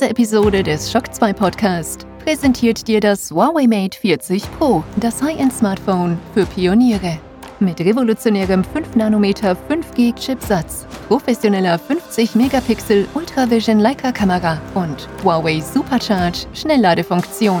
Diese Episode des Shock 2 Podcast präsentiert dir das Huawei Mate 40 Pro, das High-End-Smartphone für Pioniere. Mit revolutionärem 5 nm 5G-Chipsatz, professioneller 50 Megapixel Ultravision Leica-Kamera und Huawei Supercharge Schnellladefunktion.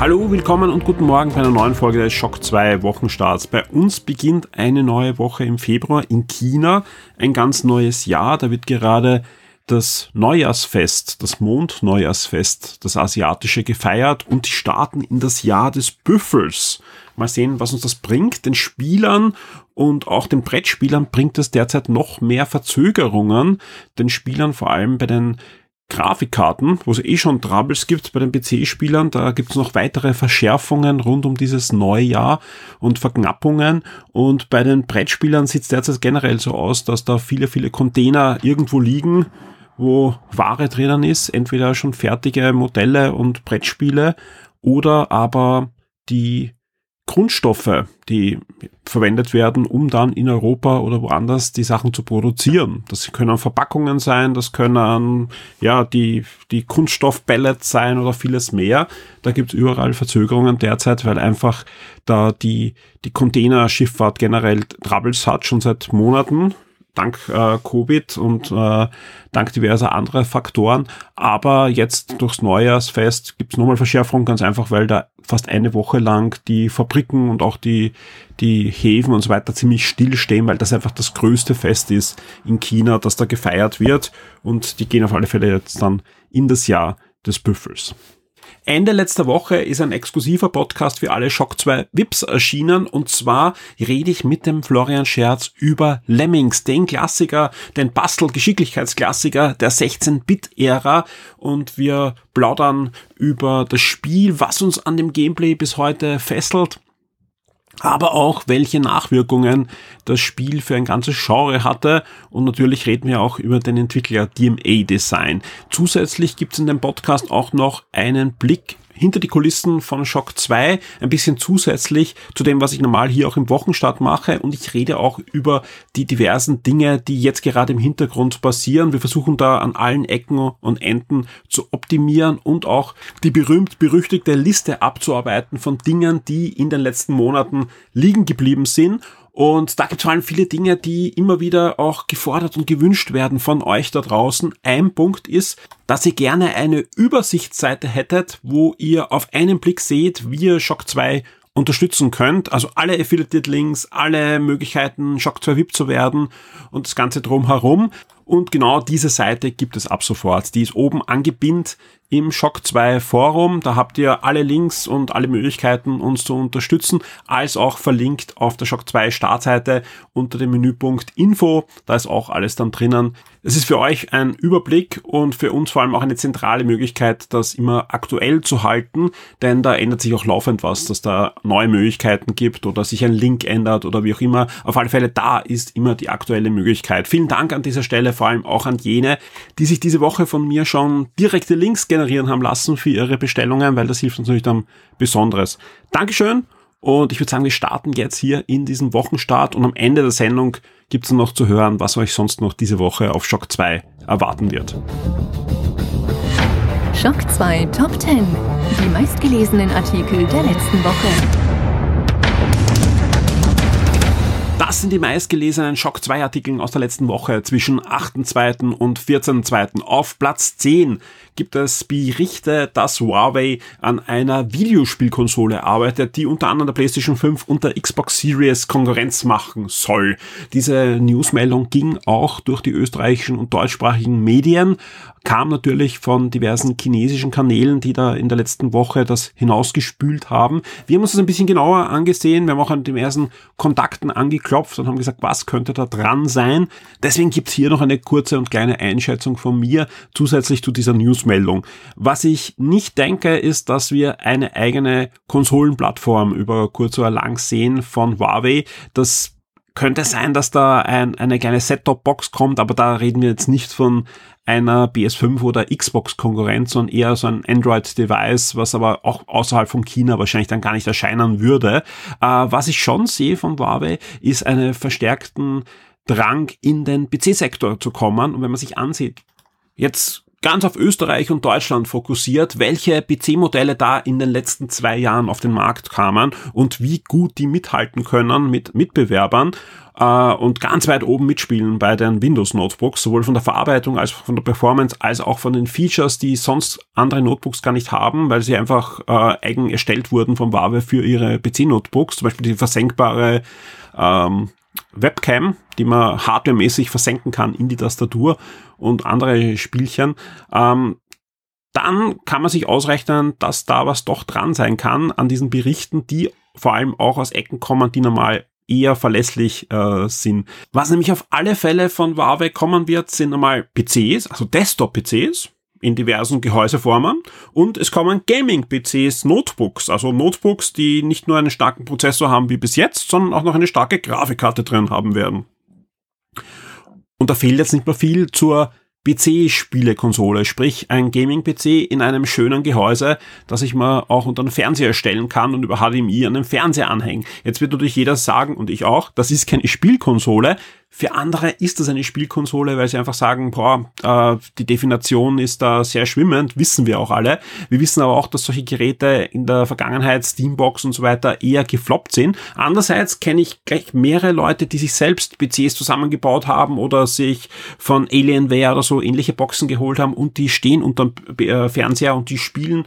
Hallo, willkommen und guten Morgen bei einer neuen Folge des Schock 2 Wochenstarts. Bei uns beginnt eine neue Woche im Februar in China, ein ganz neues Jahr. Da wird gerade das Neujahrsfest, das Mondneujahrsfest, das asiatische gefeiert und die starten in das Jahr des Büffels. Mal sehen, was uns das bringt. Den Spielern und auch den Brettspielern bringt es derzeit noch mehr Verzögerungen. Den Spielern vor allem bei den Grafikkarten, wo es eh schon Troubles gibt bei den PC-Spielern, da gibt es noch weitere Verschärfungen rund um dieses Neujahr und Verknappungen. Und bei den Brettspielern sieht es derzeit generell so aus, dass da viele, viele Container irgendwo liegen, wo Ware drinnen ist, entweder schon fertige Modelle und Brettspiele oder aber die Grundstoffe, die verwendet werden, um dann in Europa oder woanders die Sachen zu produzieren. Das können Verpackungen sein, das können ja die, die Kunststoffpellets sein oder vieles mehr. Da gibt es überall Verzögerungen derzeit, weil einfach da die, die Containerschifffahrt generell Troubles hat, schon seit Monaten dank äh, Covid und äh, dank diverser anderer Faktoren. Aber jetzt durchs Neujahrsfest gibt es nochmal Verschärfung, ganz einfach, weil da fast eine Woche lang die Fabriken und auch die, die Häfen und so weiter ziemlich stillstehen, weil das einfach das größte Fest ist in China, das da gefeiert wird. Und die gehen auf alle Fälle jetzt dann in das Jahr des Büffels. Ende letzter Woche ist ein exklusiver Podcast für alle Shock 2 VIPs erschienen. Und zwar rede ich mit dem Florian Scherz über Lemmings, den Klassiker, den Bastel-Geschicklichkeitsklassiker der 16-Bit-Ära und wir plaudern über das Spiel, was uns an dem Gameplay bis heute fesselt aber auch welche Nachwirkungen das Spiel für ein ganzes Genre hatte und natürlich reden wir auch über den Entwickler DMA Design. Zusätzlich gibt es in dem Podcast auch noch einen Blick hinter die Kulissen von Shock 2, ein bisschen zusätzlich zu dem, was ich normal hier auch im Wochenstart mache. Und ich rede auch über die diversen Dinge, die jetzt gerade im Hintergrund passieren. Wir versuchen da an allen Ecken und Enden zu optimieren und auch die berühmt-berüchtigte Liste abzuarbeiten von Dingen, die in den letzten Monaten liegen geblieben sind und da gibt es vor allem viele Dinge, die immer wieder auch gefordert und gewünscht werden von euch da draußen. Ein Punkt ist, dass ihr gerne eine Übersichtsseite hättet, wo ihr auf einen Blick seht, wie ihr Shock 2 unterstützen könnt. Also alle Affiliate-Links, alle Möglichkeiten, Shock 2 VIP zu werden und das Ganze drumherum. Und genau diese Seite gibt es ab sofort. Die ist oben angebindet im Shock 2 Forum. Da habt ihr alle Links und alle Möglichkeiten, uns zu unterstützen, als auch verlinkt auf der Shock 2 Startseite unter dem Menüpunkt Info. Da ist auch alles dann drinnen. Es ist für euch ein Überblick und für uns vor allem auch eine zentrale Möglichkeit, das immer aktuell zu halten, denn da ändert sich auch laufend was, dass da neue Möglichkeiten gibt oder sich ein Link ändert oder wie auch immer. Auf alle Fälle, da ist immer die aktuelle Möglichkeit. Vielen Dank an dieser Stelle, vor allem auch an jene, die sich diese Woche von mir schon direkte Links generieren haben lassen für ihre Bestellungen, weil das hilft uns natürlich dann Besonderes. Dankeschön und ich würde sagen, wir starten jetzt hier in diesen Wochenstart und am Ende der Sendung gibt es noch zu hören, was euch sonst noch diese Woche auf Shock 2 erwarten wird. Shock 2 Top 10. Die meistgelesenen Artikel der letzten Woche. Das sind die meistgelesenen Shock 2 Artikel aus der letzten Woche zwischen 8.2. und 14.2. Auf Platz 10 gibt es Berichte, dass Huawei an einer Videospielkonsole arbeitet, die unter anderem der PlayStation 5 und der Xbox Series Konkurrenz machen soll. Diese Newsmeldung ging auch durch die österreichischen und deutschsprachigen Medien kam natürlich von diversen chinesischen Kanälen, die da in der letzten Woche das hinausgespült haben. Wir haben uns das ein bisschen genauer angesehen. Wir haben auch an den ersten Kontakten angeklopft und haben gesagt, was könnte da dran sein. Deswegen gibt's hier noch eine kurze und kleine Einschätzung von mir zusätzlich zu dieser Newsmeldung. Was ich nicht denke, ist, dass wir eine eigene Konsolenplattform über kurz oder lang sehen von Huawei. Das könnte sein, dass da ein, eine kleine Set-Top-Box kommt, aber da reden wir jetzt nicht von einer PS5 oder Xbox-Konkurrenz, sondern eher so ein Android-Device, was aber auch außerhalb von China wahrscheinlich dann gar nicht erscheinen würde. Äh, was ich schon sehe von Huawei, ist einen verstärkten Drang in den PC-Sektor zu kommen. Und wenn man sich ansieht, jetzt ganz auf Österreich und Deutschland fokussiert, welche PC-Modelle da in den letzten zwei Jahren auf den Markt kamen und wie gut die mithalten können mit Mitbewerbern äh, und ganz weit oben mitspielen bei den Windows-Notebooks, sowohl von der Verarbeitung als auch von der Performance, als auch von den Features, die sonst andere Notebooks gar nicht haben, weil sie einfach äh, eigen erstellt wurden vom Huawei für ihre PC-Notebooks, zum Beispiel die versenkbare ähm, Webcam, die man hardwaremäßig versenken kann in die Tastatur und andere Spielchen. Ähm, dann kann man sich ausrechnen, dass da was doch dran sein kann an diesen Berichten, die vor allem auch aus Ecken kommen, die normal eher verlässlich äh, sind. Was nämlich auf alle Fälle von Huawei kommen wird, sind einmal PCs, also Desktop-PCs, in diversen Gehäuseformen und es kommen Gaming-PCs, Notebooks, also Notebooks, die nicht nur einen starken Prozessor haben wie bis jetzt, sondern auch noch eine starke Grafikkarte drin haben werden. Und da fehlt jetzt nicht mehr viel zur PC-Spielekonsole, sprich ein Gaming-PC in einem schönen Gehäuse, das ich mir auch unter den Fernseher stellen kann und über HDMI an den Fernseher anhängen. Jetzt wird natürlich jeder sagen, und ich auch, das ist keine Spielkonsole, für andere ist das eine Spielkonsole, weil sie einfach sagen, boah, äh, die Definition ist da sehr schwimmend, wissen wir auch alle. Wir wissen aber auch, dass solche Geräte in der Vergangenheit, Steambox und so weiter, eher gefloppt sind. Andererseits kenne ich gleich mehrere Leute, die sich selbst PCs zusammengebaut haben oder sich von Alienware oder so ähnliche Boxen geholt haben und die stehen unterm äh, Fernseher und die spielen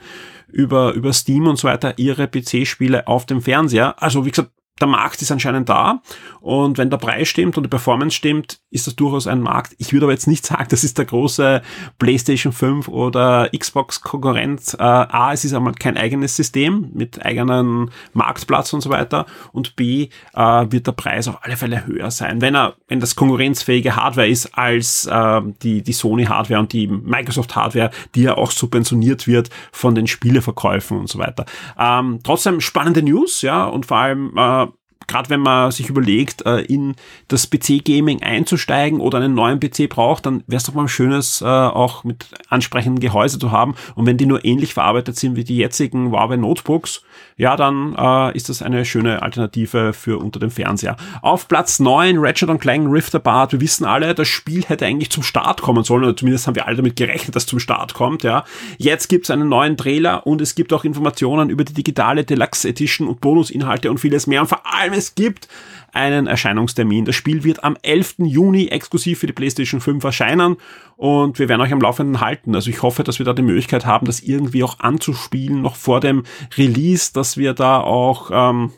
über, über Steam und so weiter ihre PC-Spiele auf dem Fernseher. Also wie gesagt, der Markt ist anscheinend da und wenn der Preis stimmt und die Performance stimmt, ist das durchaus ein Markt. Ich würde aber jetzt nicht sagen, das ist der große PlayStation 5 oder Xbox Konkurrent. Äh, A, es ist einmal kein eigenes System mit eigenen Marktplatz und so weiter und B, äh, wird der Preis auf alle Fälle höher sein, wenn er, wenn das konkurrenzfähige Hardware ist als äh, die, die Sony Hardware und die Microsoft Hardware, die ja auch subventioniert wird von den Spieleverkäufen und so weiter. Ähm, trotzdem spannende News, ja, und vor allem äh, gerade wenn man sich überlegt, äh, in das PC-Gaming einzusteigen oder einen neuen PC braucht, dann wäre es doch mal schönes, äh, auch mit ansprechendem Gehäuse zu haben. Und wenn die nur ähnlich verarbeitet sind wie die jetzigen Huawei Notebooks, ja, dann äh, ist das eine schöne Alternative für unter dem Fernseher. Auf Platz 9 Ratchet Clank Rift Apart. Wir wissen alle, das Spiel hätte eigentlich zum Start kommen sollen, oder zumindest haben wir alle damit gerechnet, dass zum Start kommt. Ja, Jetzt gibt's einen neuen Trailer und es gibt auch Informationen über die digitale Deluxe Edition und Bonusinhalte und vieles mehr. Und vor allem, es gibt einen Erscheinungstermin. Das Spiel wird am 11. Juni exklusiv für die PlayStation 5 erscheinen und wir werden euch am Laufenden halten. Also ich hoffe, dass wir da die Möglichkeit haben, das irgendwie auch anzuspielen, noch vor dem Release, dass wir da auch ähm,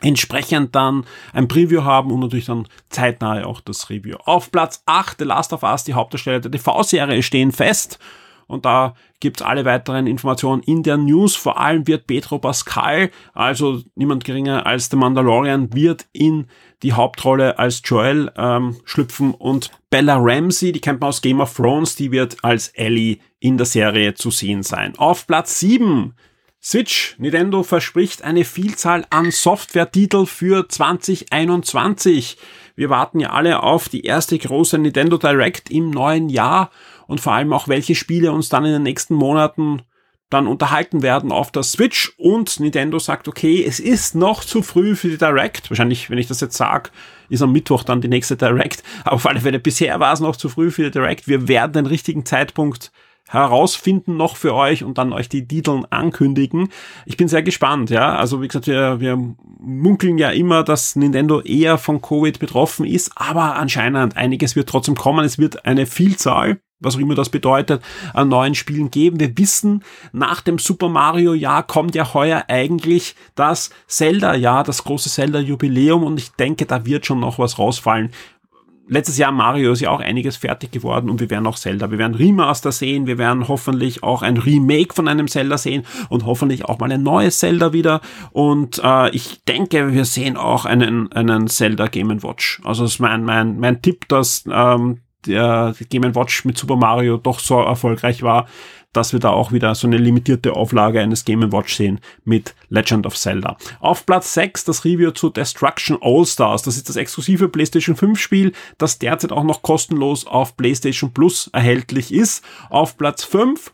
entsprechend dann ein Preview haben und natürlich dann zeitnah auch das Review. Auf Platz 8 The Last of Us, die Hauptdarsteller der TV-Serie stehen fest und da gibt's alle weiteren Informationen in der News. Vor allem wird Pedro Pascal, also niemand geringer als The Mandalorian, wird in die Hauptrolle als Joel ähm, schlüpfen und Bella Ramsey, die kennt man aus Game of Thrones, die wird als Ellie in der Serie zu sehen sein. Auf Platz 7 Switch. Nintendo verspricht eine Vielzahl an Software-Titel für 2021. Wir warten ja alle auf die erste große Nintendo Direct im neuen Jahr und vor allem auch welche Spiele uns dann in den nächsten Monaten dann unterhalten werden auf der Switch und Nintendo sagt, okay, es ist noch zu früh für die Direct. Wahrscheinlich, wenn ich das jetzt sage, ist am Mittwoch dann die nächste Direct. Aber auf alle Fälle, bisher war es noch zu früh für die Direct. Wir werden den richtigen Zeitpunkt herausfinden noch für euch und dann euch die Titeln ankündigen. Ich bin sehr gespannt, ja. Also wie gesagt, wir, wir munkeln ja immer, dass Nintendo eher von Covid betroffen ist, aber anscheinend einiges wird trotzdem kommen. Es wird eine Vielzahl was auch immer das bedeutet, an neuen Spielen geben. Wir wissen, nach dem Super Mario Jahr kommt ja heuer eigentlich das Zelda Jahr, das große Zelda Jubiläum und ich denke, da wird schon noch was rausfallen letztes Jahr Mario ist ja auch einiges fertig geworden und wir werden auch Zelda, wir werden Remaster sehen, wir werden hoffentlich auch ein Remake von einem Zelda sehen und hoffentlich auch mal ein neues Zelda wieder und äh, ich denke, wir sehen auch einen, einen Zelda Game Watch. Also das ist mein, mein, mein Tipp, dass ähm, der Game Watch mit Super Mario doch so erfolgreich war, dass wir da auch wieder so eine limitierte Auflage eines Game Watch sehen mit Legend of Zelda. Auf Platz 6 das Review zu Destruction All Stars. Das ist das exklusive PlayStation 5 Spiel, das derzeit auch noch kostenlos auf PlayStation Plus erhältlich ist. Auf Platz 5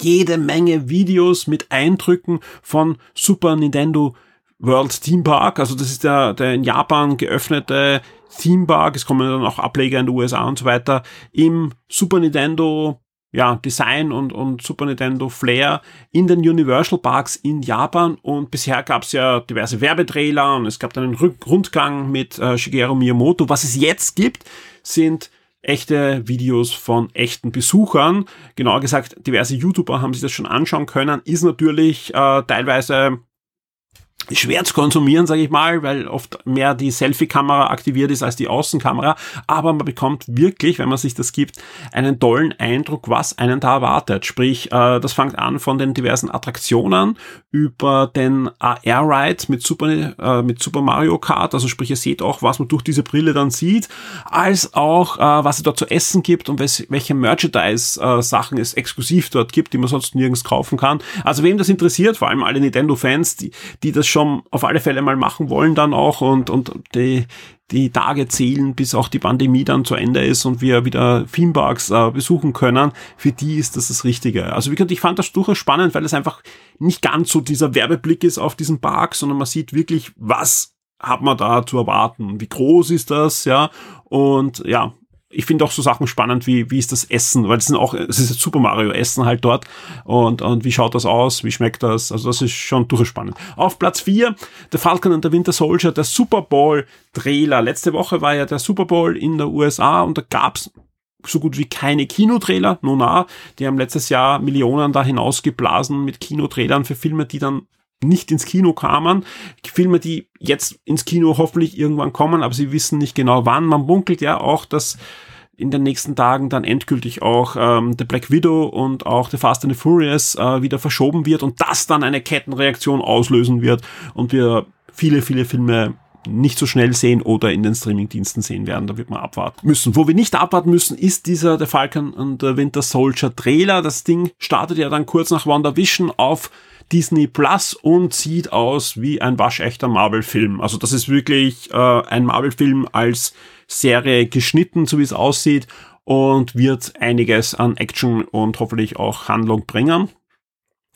jede Menge Videos mit Eindrücken von Super Nintendo World Theme Park. Also das ist der, der in Japan geöffnete Theme Park. Es kommen dann auch Ableger in den USA und so weiter. Im Super Nintendo ja, Design und, und Super Nintendo Flair in den Universal Parks in Japan und bisher gab es ja diverse Werbetrailer und es gab dann einen Rundgang mit äh, Shigeru Miyamoto. Was es jetzt gibt, sind echte Videos von echten Besuchern. Genauer gesagt, diverse YouTuber haben sich das schon anschauen können. Ist natürlich äh, teilweise schwer zu konsumieren, sage ich mal, weil oft mehr die Selfie-Kamera aktiviert ist als die Außenkamera. Aber man bekommt wirklich, wenn man sich das gibt, einen tollen Eindruck, was einen da erwartet. Sprich, äh, das fängt an von den diversen Attraktionen über den AR-Ride mit Super, äh, mit Super Mario Kart. Also sprich, ihr seht auch, was man durch diese Brille dann sieht, als auch, äh, was es dort zu essen gibt und welche Merchandise-Sachen es exklusiv dort gibt, die man sonst nirgends kaufen kann. Also wem das interessiert, vor allem alle Nintendo-Fans, die, die das schon auf alle Fälle mal machen wollen dann auch und, und die, die Tage zählen, bis auch die Pandemie dann zu Ende ist und wir wieder Themeparks äh, besuchen können, für die ist das das Richtige. Also wie gesagt, ich fand das durchaus spannend, weil es einfach nicht ganz so dieser Werbeblick ist auf diesen Park, sondern man sieht wirklich, was hat man da zu erwarten, wie groß ist das, ja, und ja, ich finde auch so Sachen spannend, wie, wie ist das Essen, weil es sind auch, es ist Super Mario Essen halt dort. Und, und wie schaut das aus, wie schmeckt das, also das ist schon durchaus spannend. Auf Platz 4, der Falcon und der Winter Soldier, der Super Bowl Trailer. Letzte Woche war ja der Super Bowl in der USA und da gab's so gut wie keine Kinotrailer, no na, die haben letztes Jahr Millionen da hinausgeblasen mit Kinotrailern für Filme, die dann nicht ins Kino kamen. Filme, die jetzt ins Kino hoffentlich irgendwann kommen, aber sie wissen nicht genau wann. Man munkelt ja auch, dass in den nächsten Tagen dann endgültig auch ähm, The Black Widow und auch The Fast and the Furious äh, wieder verschoben wird und das dann eine Kettenreaktion auslösen wird und wir viele, viele Filme nicht so schnell sehen oder in den Streamingdiensten sehen werden. Da wird man abwarten müssen. Wo wir nicht abwarten müssen, ist dieser The Falcon und the Winter Soldier Trailer. Das Ding startet ja dann kurz nach WandaVision auf Disney Plus und sieht aus wie ein waschechter Marvel-Film. Also das ist wirklich äh, ein Marvel-Film als Serie geschnitten, so wie es aussieht und wird einiges an Action und hoffentlich auch Handlung bringen.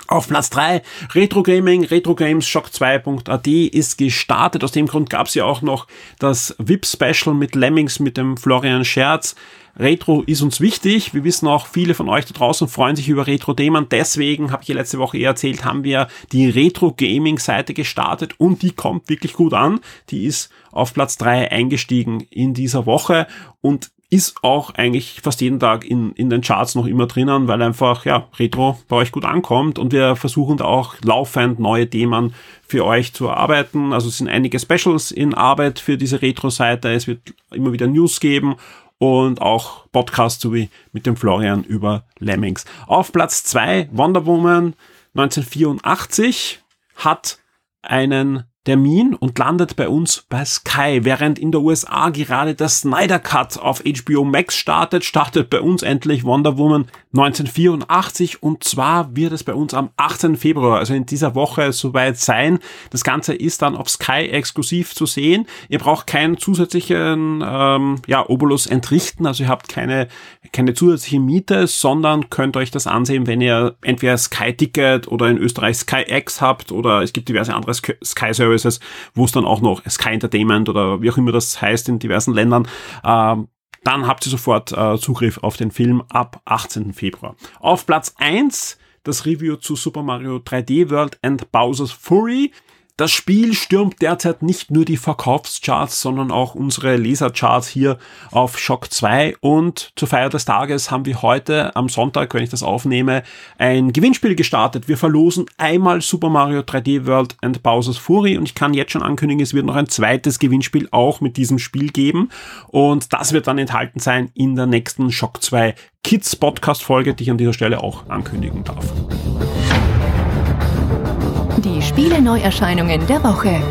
Auf Platz 3 Retro Gaming, Retro Games Shock 2.at ist gestartet. Aus dem Grund gab es ja auch noch das VIP Special mit Lemmings mit dem Florian Scherz. Retro ist uns wichtig. Wir wissen auch, viele von euch da draußen freuen sich über Retro-Themen. Deswegen, habe ich ja letzte Woche eher erzählt, haben wir die Retro-Gaming-Seite gestartet und die kommt wirklich gut an. Die ist auf Platz drei eingestiegen in dieser Woche und ist auch eigentlich fast jeden Tag in, in den Charts noch immer drinnen, weil einfach, ja, Retro bei euch gut ankommt und wir versuchen da auch laufend neue Themen für euch zu erarbeiten. Also es sind einige Specials in Arbeit für diese Retro-Seite. Es wird immer wieder News geben und auch Podcast sowie mit dem Florian über Lemmings. Auf Platz zwei Wonder Woman 1984 hat einen Termin und landet bei uns bei Sky. Während in der USA gerade der Snyder Cut auf HBO Max startet, startet bei uns endlich Wonder Woman 1984 und zwar wird es bei uns am 18. Februar, also in dieser Woche soweit sein. Das Ganze ist dann auf Sky exklusiv zu sehen. Ihr braucht keinen zusätzlichen ähm, ja, Obolus entrichten, also ihr habt keine, keine zusätzliche Miete, sondern könnt euch das ansehen, wenn ihr entweder Sky Ticket oder in Österreich Sky X habt oder es gibt diverse andere Sky Services, wo es dann auch noch Sky Entertainment oder wie auch immer das heißt in diversen Ländern ähm, dann habt ihr sofort äh, Zugriff auf den Film ab 18. Februar. Auf Platz 1 das Review zu Super Mario 3D World and Bowser's Fury. Das Spiel stürmt derzeit nicht nur die Verkaufscharts, sondern auch unsere Lesercharts hier auf Shock 2 und zur Feier des Tages haben wir heute am Sonntag, wenn ich das aufnehme, ein Gewinnspiel gestartet. Wir verlosen einmal Super Mario 3D World and Bowser's Fury und ich kann jetzt schon ankündigen, es wird noch ein zweites Gewinnspiel auch mit diesem Spiel geben und das wird dann enthalten sein in der nächsten Shock 2 Kids Podcast Folge, die ich an dieser Stelle auch ankündigen darf. Die Spiele-Neuerscheinungen der Woche.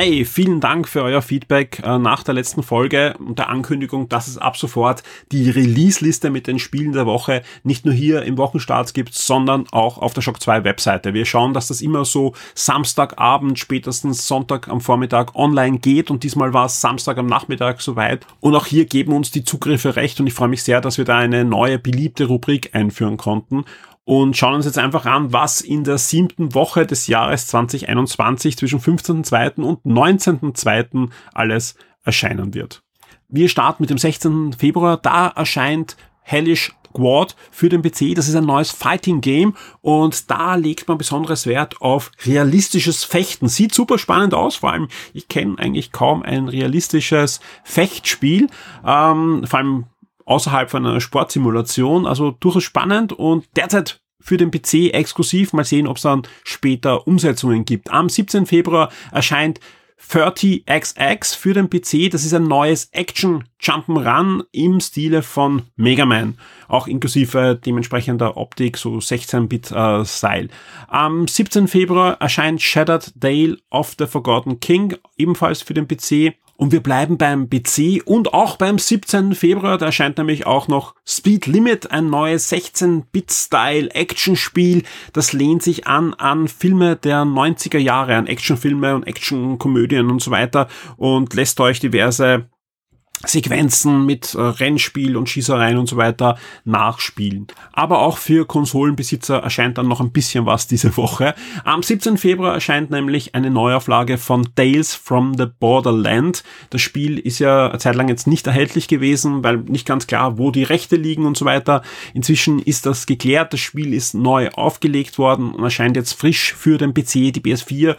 Hey, vielen Dank für euer Feedback äh, nach der letzten Folge und der Ankündigung, dass es ab sofort die Release-Liste mit den Spielen der Woche nicht nur hier im Wochenstart gibt, sondern auch auf der Shock 2 Webseite. Wir schauen, dass das immer so Samstagabend, spätestens Sonntag am Vormittag online geht und diesmal war es Samstag am Nachmittag soweit. Und auch hier geben uns die Zugriffe recht und ich freue mich sehr, dass wir da eine neue beliebte Rubrik einführen konnten und schauen uns jetzt einfach an, was in der siebten Woche des Jahres 2021 zwischen 15.2. und 19.2. alles erscheinen wird. Wir starten mit dem 16. Februar. Da erscheint Hellish Squad für den PC. Das ist ein neues Fighting Game und da legt man besonderes Wert auf realistisches Fechten. Sieht super spannend aus, vor allem ich kenne eigentlich kaum ein realistisches Fechtspiel. Ähm, vor allem außerhalb von einer Sportsimulation. Also durchaus spannend und derzeit für den PC exklusiv. Mal sehen, ob es dann später Umsetzungen gibt. Am 17. Februar erscheint 30XX für den PC. Das ist ein neues Action Jump'n'Run im Stile von Mega Man. Auch inklusive dementsprechender Optik, so 16-Bit-Style. Äh, Am 17. Februar erscheint Shattered Dale of the Forgotten King, ebenfalls für den PC. Und wir bleiben beim PC und auch beim 17. Februar, da erscheint nämlich auch noch Speed Limit, ein neues 16-Bit-Style-Action-Spiel. Das lehnt sich an an Filme der 90er Jahre, an Actionfilme und Actionkomödien und so weiter und lässt euch diverse Sequenzen mit äh, Rennspiel und Schießereien und so weiter nachspielen. Aber auch für Konsolenbesitzer erscheint dann noch ein bisschen was diese Woche. Am 17. Februar erscheint nämlich eine Neuauflage von Tales from the Borderland. Das Spiel ist ja eine Zeit lang jetzt nicht erhältlich gewesen, weil nicht ganz klar, wo die Rechte liegen und so weiter. Inzwischen ist das geklärt. Das Spiel ist neu aufgelegt worden und erscheint jetzt frisch für den PC, die PS4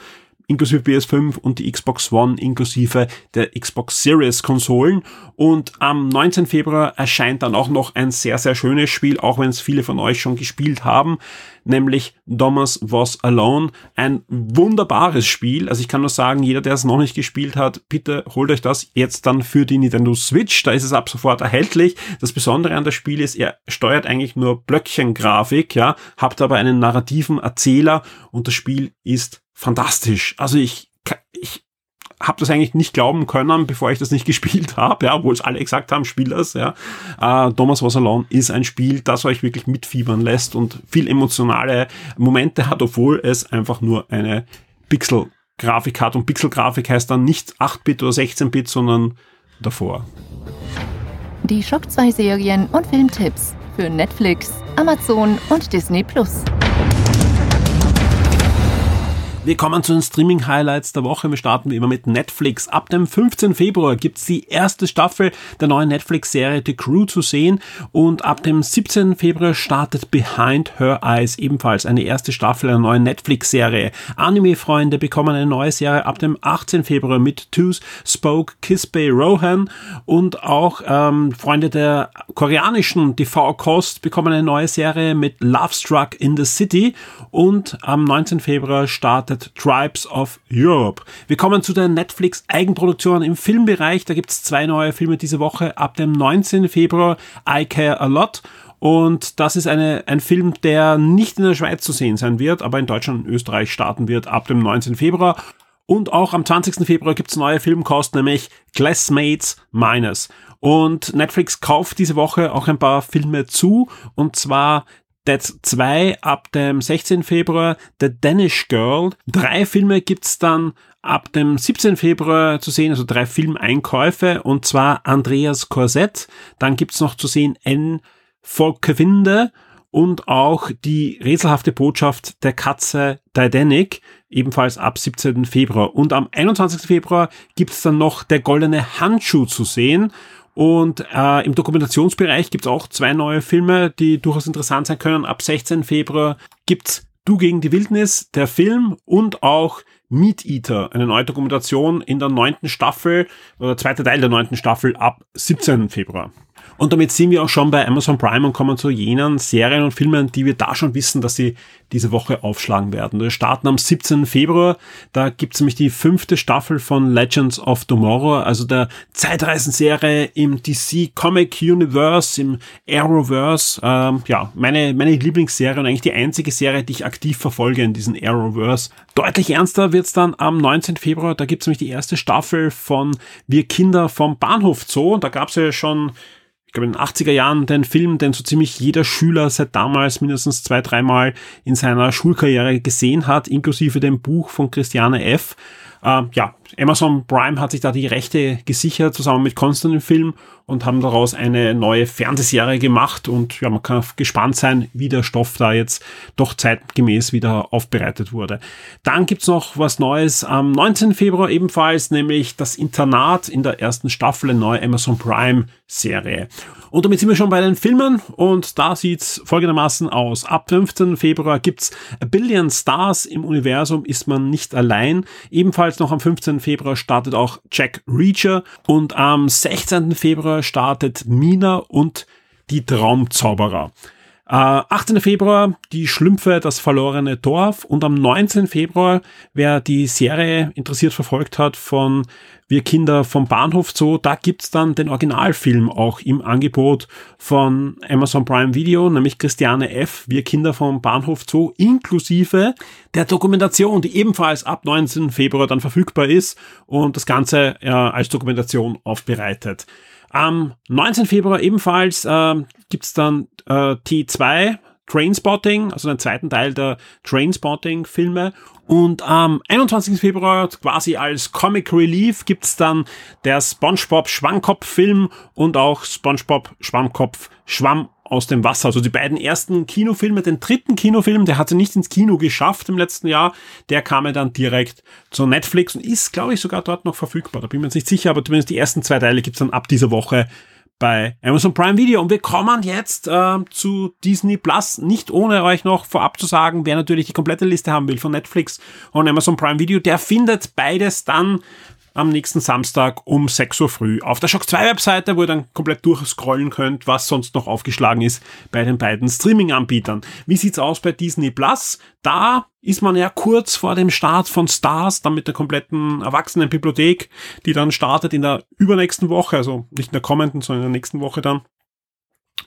inklusive PS5 und die Xbox One inklusive der Xbox Series Konsolen. Und am 19. Februar erscheint dann auch noch ein sehr, sehr schönes Spiel, auch wenn es viele von euch schon gespielt haben, nämlich Thomas Was Alone. Ein wunderbares Spiel. Also ich kann nur sagen, jeder, der es noch nicht gespielt hat, bitte holt euch das jetzt dann für die Nintendo Switch. Da ist es ab sofort erhältlich. Das Besondere an das Spiel ist, er steuert eigentlich nur Blöckchengrafik, ja, habt aber einen narrativen Erzähler und das Spiel ist fantastisch. Also ich, ich habe das eigentlich nicht glauben können, bevor ich das nicht gespielt habe, ja, obwohl es alle gesagt haben, spiel das, ja. Äh, Thomas Was Alone ist ein Spiel, das euch wirklich mitfiebern lässt und viel emotionale Momente hat, obwohl es einfach nur eine Pixel-Grafik hat. Und Pixel-Grafik heißt dann nicht 8-Bit oder 16-Bit, sondern davor. Die Shock 2 Serien und Filmtipps für Netflix, Amazon und Disney Plus. Wir kommen zu den Streaming-Highlights der Woche. Wir starten wie immer mit Netflix. Ab dem 15. Februar gibt's die erste Staffel der neuen Netflix-Serie The Crew zu sehen und ab dem 17. Februar startet Behind Her Eyes ebenfalls eine erste Staffel einer neuen Netflix-Serie. Anime-Freunde bekommen eine neue Serie ab dem 18. Februar mit Two's Spoke Kiss Bay Rohan und auch ähm, Freunde der koreanischen TV-Kost bekommen eine neue Serie mit Love Struck in the City und am 19. Februar startet United Tribes of Europe. Wir kommen zu der Netflix Eigenproduktion im Filmbereich. Da gibt es zwei neue Filme diese Woche ab dem 19. Februar. I Care a Lot und das ist eine, ein Film, der nicht in der Schweiz zu sehen sein wird, aber in Deutschland und Österreich starten wird ab dem 19. Februar. Und auch am 20. Februar gibt's neue Filmkosten, nämlich Classmates Minus. Und Netflix kauft diese Woche auch ein paar Filme zu. Und zwar Dead 2 ab dem 16. Februar, The Danish Girl. Drei Filme gibt's dann ab dem 17. Februar zu sehen, also drei Filmeinkäufe, und zwar Andreas Korsett. Dann gibt's noch zu sehen N. Volkewinde und auch die rätselhafte Botschaft der Katze Titanic, ebenfalls ab 17. Februar. Und am 21. Februar gibt's dann noch der goldene Handschuh zu sehen Und äh, im Dokumentationsbereich gibt's auch zwei neue Filme, die durchaus interessant sein können. Ab 16. Februar gibt's Du gegen die Wildnis, der Film und auch Meat Eater, eine neue Dokumentation in der neunten Staffel oder zweiter Teil der neunten Staffel ab 17. Februar. Und damit sind wir auch schon bei Amazon Prime und kommen zu jenen Serien und Filmen, die wir da schon wissen, dass sie diese Woche aufschlagen werden. Wir starten am 17. Februar. Da gibt's nämlich die fünfte Staffel von Legends of Tomorrow, also der Zeitreisenserie im DC Comic Universe, im Arrowverse. Ähm, ja, meine, meine Lieblingsserie und eigentlich die einzige Serie, die ich aktiv verfolge in diesem Arrowverse. Deutlich ernster wird's dann am 19. Februar. Da gibt's nämlich die erste Staffel von Wir Kinder vom Bahnhof Zoo. Und da gab's ja schon ich glaube in den 80er Jahren den Film, den so ziemlich jeder Schüler seit damals mindestens zwei, dreimal in seiner Schulkarriere gesehen hat, inklusive dem Buch von Christiane F. Äh, ja, Amazon Prime hat sich da die Rechte gesichert, zusammen mit Konstantin Film und haben daraus eine neue Fernsehserie gemacht und ja, man kann gespannt sein, wie der Stoff da jetzt doch zeitgemäß wieder aufbereitet wurde. Dann gibt's noch was Neues am 19. Februar ebenfalls, nämlich das Internat in der ersten Staffel, eine neue Amazon Prime Serie. Und damit sind wir schon bei den Filmen und da sieht's folgendermaßen aus. Ab 15. Februar gibt's A Billion Stars im Universum ist man nicht allein. Ebenfalls noch am 15. Februar startet auch Jack Reacher und am 16. Februar startet Mina und die Traumzauberer. Äh, 18. Februar die Schlümpfe, das verlorene Dorf und am 19. Februar, wer die Serie interessiert verfolgt hat von Wir Kinder vom Bahnhof Zoo, da gibt's dann den Originalfilm auch im Angebot von Amazon Prime Video, nämlich Christiane F. Wir Kinder vom Bahnhof Zoo, inklusive der Dokumentation, die ebenfalls ab 19. Februar dann verfügbar ist und das Ganze äh, als Dokumentation aufbereitet. Am 19. Februar ebenfalls äh, gibt's dann äh, T2, Trainspotting, also den zweiten Teil der Trainspotting-Filme. Und am 21. Februar, quasi als Comic Relief, gibt's dann der SpongeBob Schwammkopf-Film und auch SpongeBob Schwammkopf Schwamm aus dem Wasser. Also die beiden ersten Kinofilme, den dritten Kinofilm, der hatte nicht ins Kino geschafft im letzten Jahr, der kam ja dann direkt zu Netflix und ist, glaube ich, sogar dort noch verfügbar. Da bin ich mir jetzt nicht sicher, aber zumindest die ersten zwei Teile gibt's dann ab dieser Woche bei Amazon Prime Video. Und wir kommen jetzt äh, zu Disney Plus, nicht ohne euch noch vorab zu sagen, wer natürlich die komplette Liste haben will von Netflix und Amazon Prime Video, der findet beides dann am nächsten Samstag um 6 Uhr früh auf der Shock 2 Webseite, wo ihr dann komplett durchscrollen könnt, was sonst noch aufgeschlagen ist bei den beiden Streaming-Anbietern. Wie sieht's aus bei Disney Plus? Da ist man ja kurz vor dem Start von Stars, dann mit der kompletten Erwachsenenbibliothek, die dann startet in der übernächsten Woche, also nicht in der kommenden, sondern in der nächsten Woche dann.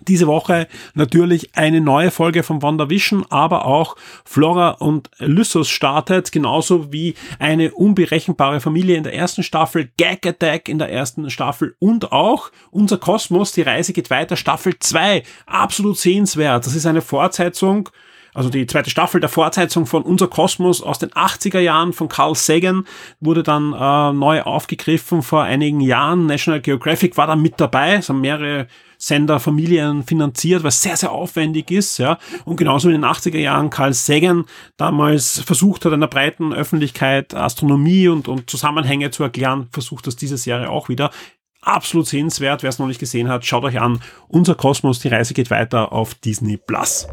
Diese Woche natürlich eine neue Folge von WandaVision, aber auch Flora und Lyssos startet, genauso wie eine unberechenbare Familie in der ersten Staffel, Gag Attack in der ersten Staffel und auch unser Kosmos, die Reise geht weiter, Staffel 2, absolut sehenswert. Das ist eine Fortsetzung also die zweite Staffel der Fortsetzung von Unser Kosmos aus den 80er Jahren von Carl Sagan wurde dann äh, neu aufgegriffen vor einigen Jahren. National Geographic war da mit dabei, es haben mehrere Sender, Familien finanziert, was sehr, sehr aufwendig ist, ja. Und genauso in den 80er Jahren Carl Sagan damals versucht hat, einer breiten Öffentlichkeit Astronomie und, und Zusammenhänge zu erklären, versucht das diese Serie auch wieder absolut sehenswert. Wer es noch nicht gesehen hat, schaut euch an. Unser Kosmos, die Reise geht weiter auf Disney Plus.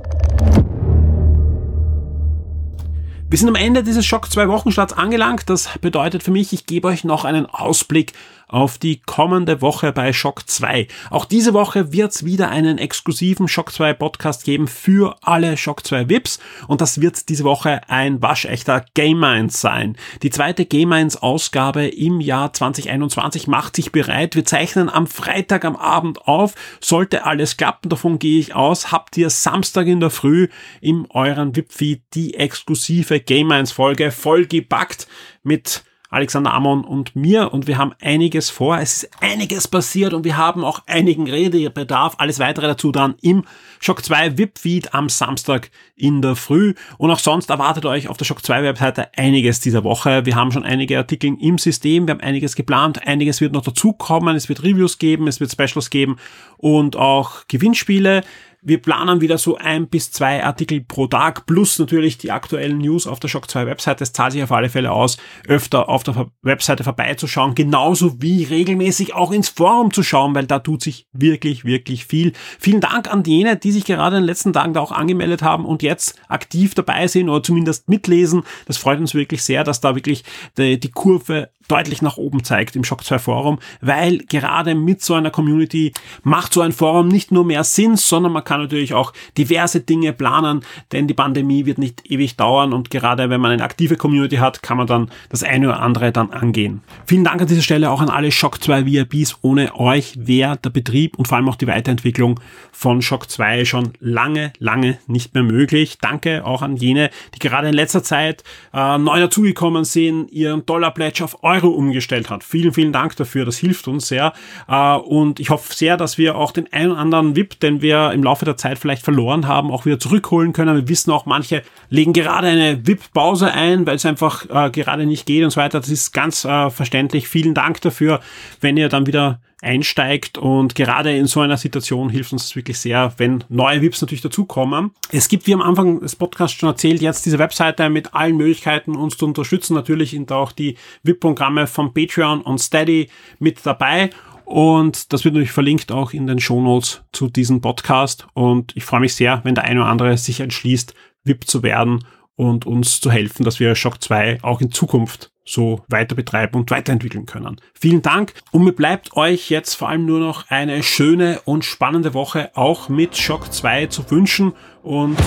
Wir sind am Ende dieses Schock 2 Wochenstarts angelangt. Das bedeutet für mich, ich gebe euch noch einen Ausblick auf die kommende Woche bei Shock 2. Auch diese Woche wird es wieder einen exklusiven Shock 2 Podcast geben für alle Shock 2 VIPs und das wird diese Woche ein waschechter Game Minds sein. Die zweite Game Minds Ausgabe im Jahr 2021 macht sich bereit. Wir zeichnen am Freitag am Abend auf. Sollte alles klappen, davon gehe ich aus, habt ihr Samstag in der Früh im euren VIP-Feed die exklusive Game Minds Folge vollgepackt mit Alexander Amon und mir und wir haben einiges vor. Es ist einiges passiert und wir haben auch einigen Redebedarf. Alles weitere dazu dann im Shock 2 VIP-Feed am Samstag in der Früh. Und auch sonst erwartet euch auf der Shock 2 Webseite einiges dieser Woche. Wir haben schon einige Artikel im System, wir haben einiges geplant, einiges wird noch dazukommen, es wird Reviews geben, es wird Specials geben und auch Gewinnspiele. Wir planen wieder so ein bis zwei Artikel pro Tag plus natürlich die aktuellen News auf der Shock 2 Webseite. Es zahlt sich auf alle Fälle aus, öfter auf der Webseite vorbeizuschauen, genauso wie regelmäßig auch ins Forum zu schauen, weil da tut sich wirklich, wirklich viel. Vielen Dank an jene, die sich gerade in den letzten Tagen da auch angemeldet haben und jetzt aktiv dabei sind oder zumindest mitlesen. Das freut uns wirklich sehr, dass da wirklich die, die Kurve deutlich nach oben zeigt im Shock 2 Forum, weil gerade mit so einer Community macht so ein Forum nicht nur mehr Sinn, sondern man kann natürlich auch diverse Dinge planen, denn die Pandemie wird nicht ewig dauern und gerade wenn man eine aktive Community hat, kann man dann das eine oder andere dann angehen. Vielen Dank an dieser Stelle auch an alle Shock 2 VIPs. Ohne euch wäre der Betrieb und vor allem auch die Weiterentwicklung von Shock 2 schon lange, lange nicht mehr möglich. Danke auch an jene, die gerade in letzter Zeit äh, neu dazugekommen sind, ihren Dollar Pledge auf Euro umgestellt hat. Vielen, vielen Dank dafür. Das hilft uns sehr. Äh, und ich hoffe sehr, dass wir auch den einen oder anderen VIP, den wir im Laufe der Zeit vielleicht verloren haben, auch wieder zurückholen können. Wir wissen auch, manche legen gerade eine VIP-Pause ein, weil es einfach äh, gerade nicht geht und so weiter. Das ist ganz äh, verständlich. Vielen Dank dafür, wenn ihr dann wieder einsteigt und gerade in so einer Situation hilft uns das wirklich sehr, wenn neue VIPs natürlich dazukommen. Es gibt, wie am Anfang des Podcasts schon erzählt, jetzt diese Webseite mit allen Möglichkeiten, uns zu unterstützen. Natürlich sind auch die VIP-Programme von Patreon und Steady mit dabei. Und das wird natürlich verlinkt auch in den Shownotes zu diesem Podcast. Und ich freue mich sehr, wenn der eine oder andere sich entschließt, VIP zu werden und uns zu helfen, dass wir Shock 2 auch in Zukunft so weiter betreiben und weiterentwickeln können. Vielen Dank und mir bleibt euch jetzt vor allem nur noch eine schöne und spannende Woche auch mit Shock 2 zu wünschen und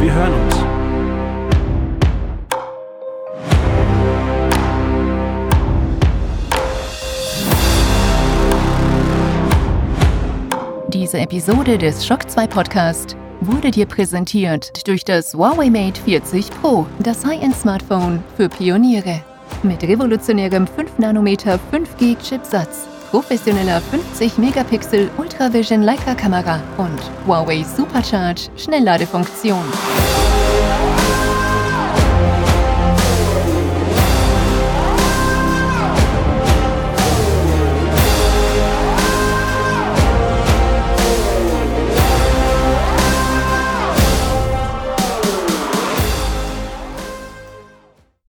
wir hören uns. Diese Episode des Shock 2 Podcast wurde dir präsentiert durch das Huawei Mate 40 Pro, das High-End-Smartphone für Pioniere. Mit revolutionärem 5 nm 5G Chipsatz, professioneller 50 Megapixel Ultravision Leica Kamera und Huawei Supercharge Schnellladefunktion.